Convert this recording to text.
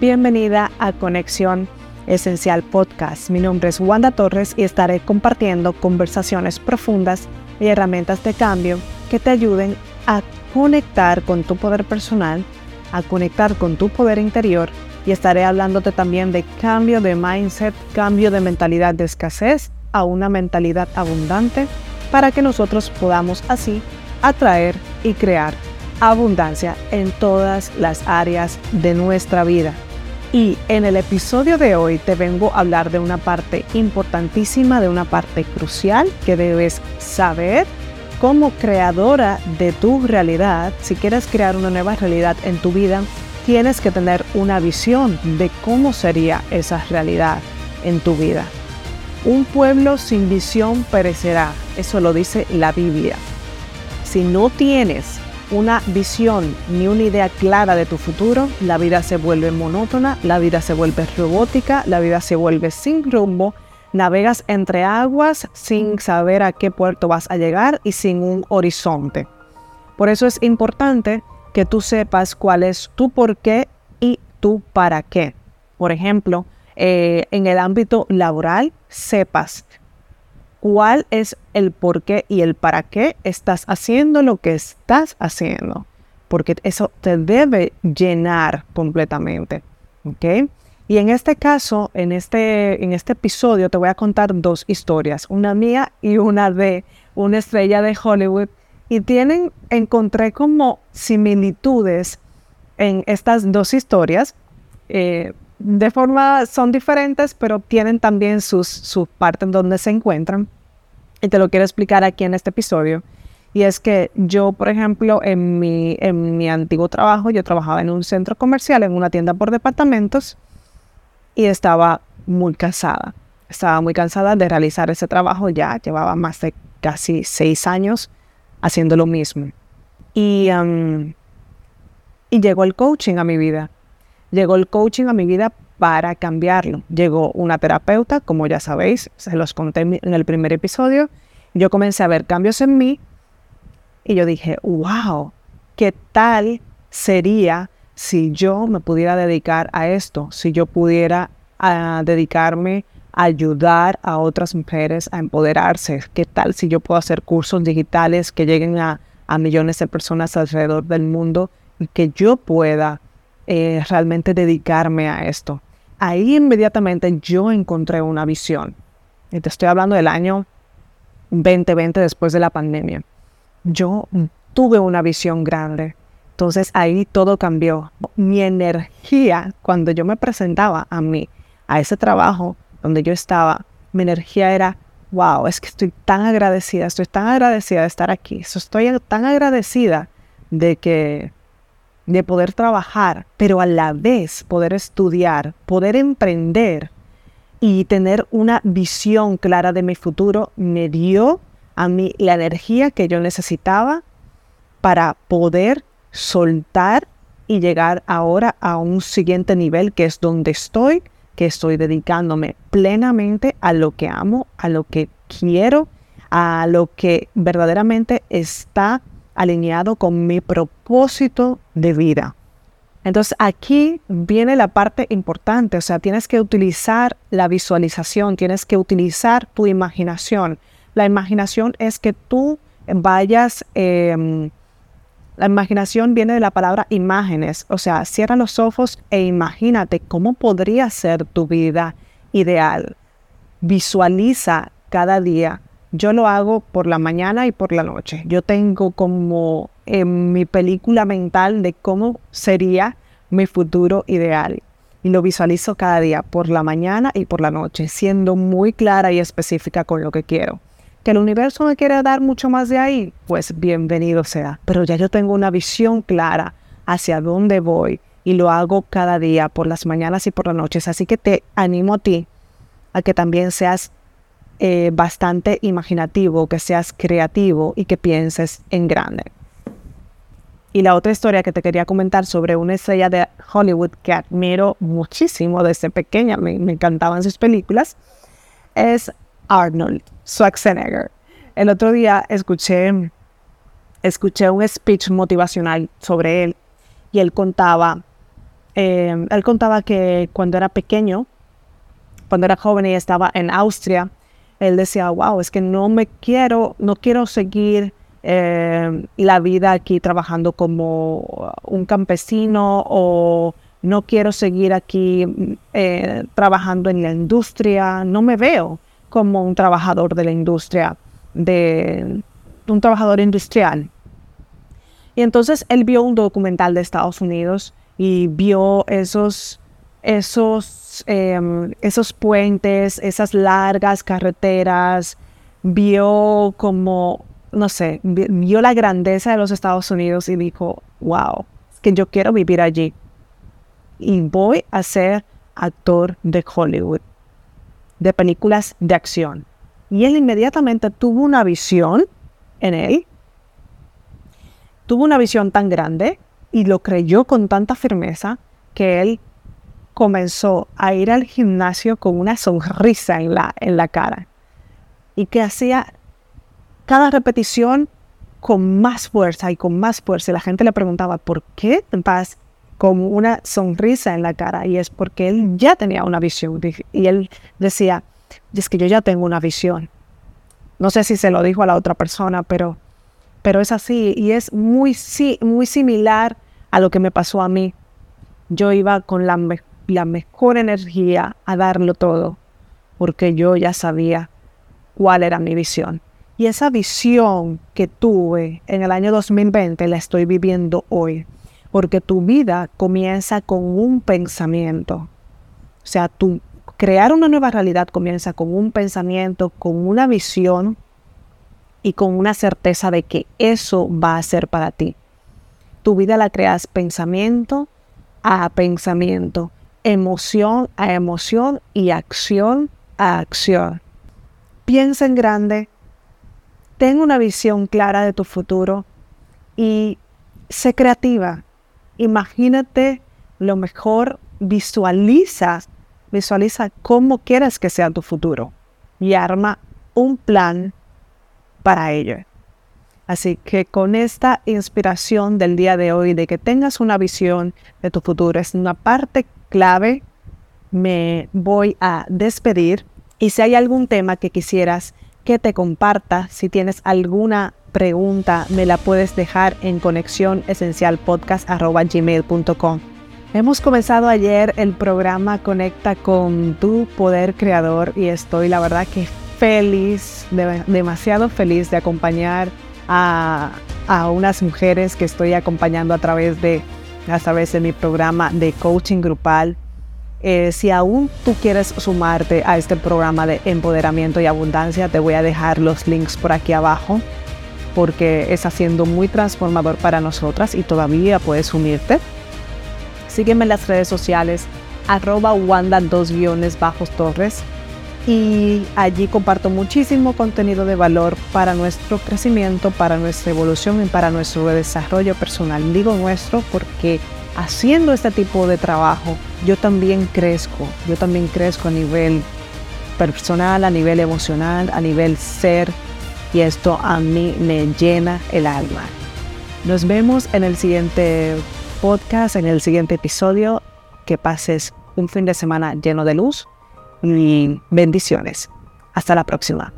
Bienvenida a Conexión Esencial Podcast. Mi nombre es Wanda Torres y estaré compartiendo conversaciones profundas y herramientas de cambio que te ayuden a conectar con tu poder personal, a conectar con tu poder interior y estaré hablándote también de cambio de mindset, cambio de mentalidad de escasez a una mentalidad abundante para que nosotros podamos así atraer y crear abundancia en todas las áreas de nuestra vida. Y en el episodio de hoy te vengo a hablar de una parte importantísima, de una parte crucial que debes saber como creadora de tu realidad. Si quieres crear una nueva realidad en tu vida, tienes que tener una visión de cómo sería esa realidad en tu vida. Un pueblo sin visión perecerá, eso lo dice la Biblia. Si no tienes una visión ni una idea clara de tu futuro, la vida se vuelve monótona, la vida se vuelve robótica, la vida se vuelve sin rumbo, navegas entre aguas sin saber a qué puerto vas a llegar y sin un horizonte. Por eso es importante que tú sepas cuál es tu por qué y tu para qué. Por ejemplo, eh, en el ámbito laboral, sepas cuál es el por qué y el para qué estás haciendo lo que estás haciendo, porque eso te debe llenar completamente. Y en este caso, en este, en este episodio, te voy a contar dos historias, una mía y una de una estrella de Hollywood. Y tienen, encontré como similitudes en estas dos historias. Eh, de forma son diferentes, pero tienen también sus, sus partes donde se encuentran. Y te lo quiero explicar aquí en este episodio. Y es que yo, por ejemplo, en mi, en mi antiguo trabajo, yo trabajaba en un centro comercial, en una tienda por departamentos, y estaba muy cansada. Estaba muy cansada de realizar ese trabajo ya. Llevaba más de casi seis años haciendo lo mismo. Y, y llegó el coaching a mi vida. Llegó el coaching a mi vida para cambiarlo. Llegó una terapeuta, como ya sabéis, se los conté en el primer episodio. Yo comencé a ver cambios en mí y yo dije, wow, ¿qué tal sería si yo me pudiera dedicar a esto? Si yo pudiera ah, dedicarme a ayudar a otras mujeres a empoderarse. ¿Qué tal si yo puedo hacer cursos digitales que lleguen a, a millones de personas alrededor del mundo y que yo pueda eh, realmente dedicarme a esto. Ahí inmediatamente yo encontré una visión. Y te estoy hablando del año 2020 después de la pandemia. Yo tuve una visión grande. Entonces ahí todo cambió. Mi energía, cuando yo me presentaba a mí, a ese trabajo donde yo estaba, mi energía era, wow, es que estoy tan agradecida, estoy tan agradecida de estar aquí, estoy tan agradecida de que de poder trabajar, pero a la vez poder estudiar, poder emprender y tener una visión clara de mi futuro, me dio a mí la energía que yo necesitaba para poder soltar y llegar ahora a un siguiente nivel que es donde estoy, que estoy dedicándome plenamente a lo que amo, a lo que quiero, a lo que verdaderamente está alineado con mi propósito de vida. Entonces aquí viene la parte importante, o sea, tienes que utilizar la visualización, tienes que utilizar tu imaginación. La imaginación es que tú vayas, em, la imaginación viene de la palabra imágenes, o sea, cierra los ojos e imagínate cómo podría ser tu vida ideal. Visualiza cada día yo lo hago por la mañana y por la noche. Yo tengo como en mi película mental de cómo sería mi futuro ideal. Y lo visualizo cada día, por la mañana y por la noche, siendo muy clara y específica con lo que quiero. Que el universo me quiere dar mucho más de ahí, pues bienvenido sea. Pero ya yo tengo una visión clara hacia dónde voy y lo hago cada día, por las mañanas y por las noches. Así que te animo a ti a que también seas eh, bastante imaginativo, que seas creativo y que pienses en grande. Y la otra historia que te quería comentar sobre una estrella de Hollywood que admiro muchísimo desde pequeña, me, encantaban sus películas, es Arnold Schwarzenegger. El otro día escuché, escuché un speech motivacional sobre él y él contaba eh, él contaba que cuando era pequeño, cuando era joven y estaba en Austria, él decía, wow, es que no me quiero, no quiero seguir eh, la vida aquí trabajando como un campesino o no quiero seguir aquí eh, trabajando en la industria, no me veo como un trabajador de la industria, de un trabajador industrial. Y entonces él vio un documental de Estados Unidos y vio esos, esos, em, esos puentes, esas largas carreteras, vio como, no sé, vio la grandeza de los Estados Unidos y dijo, wow, que yo quiero vivir allí y voy a ser actor de Hollywood, de películas de acción. Y él inmediatamente tuvo una visión en él, tuvo una visión tan grande y lo creyó con tanta firmeza que él comenzó a ir al gimnasio con una sonrisa en la, en la cara y que hacía cada repetición con más fuerza y con más fuerza. La gente le preguntaba, ¿por qué vas con una sonrisa en la cara y es porque él ya tenía una visión y él decía, es que yo ya tengo una visión. No sé si se lo dijo a la otra persona, pero, pero es así y es muy, muy similar a lo que me pasó a mí. Yo iba con la, la mejor energía a darlo todo porque yo ya sabía cuál era mi visión. Y esa visión que tuve en el año 2020 la estoy viviendo hoy porque tu vida comienza con un pensamiento. O sea, tu, crear una nueva realidad comienza con un pensamiento, con una visión y con una certeza de que eso va a ser para ti. Tu vida la creas pensamiento a pensamiento, emoción a emoción y acción a acción. Piensa en grande, ten una visión clara de tu futuro y sé creativa. Imagínate lo mejor, visualiza, visualiza cómo quieres que sea tu futuro y arma un plan para ello. Así que con esta inspiración del día de hoy, de que tengas una visión de tu futuro, es una parte clave, me voy a despedir. Y si hay algún tema que quisieras que te comparta, si tienes alguna pregunta me la puedes dejar en conexión esencial gmail.com. Hemos comenzado ayer el programa Conecta con tu poder creador y estoy la verdad que feliz, demasiado feliz de acompañar a, a, unas mujeres que estoy acompañando a través de, a través de mi programa de coaching grupal. Eh, si aún tú quieres sumarte a este programa de empoderamiento y abundancia, te voy a dejar los links por aquí abajo porque está siendo muy transformador para nosotras y todavía puedes unirte. Sígueme en las redes sociales arroba wanda dos guiones bajos torres y allí comparto muchísimo contenido de valor para nuestro crecimiento, para nuestra evolución y para nuestro desarrollo personal. Digo nuestro porque haciendo este tipo de trabajo yo también crezco, yo también crezco a nivel personal, a nivel emocional, a nivel ser, y esto a mí me llena el alma. Nos vemos en el siguiente podcast, en el siguiente episodio. Que pases un fin de semana lleno de luz bendiciones. Hasta la próxima.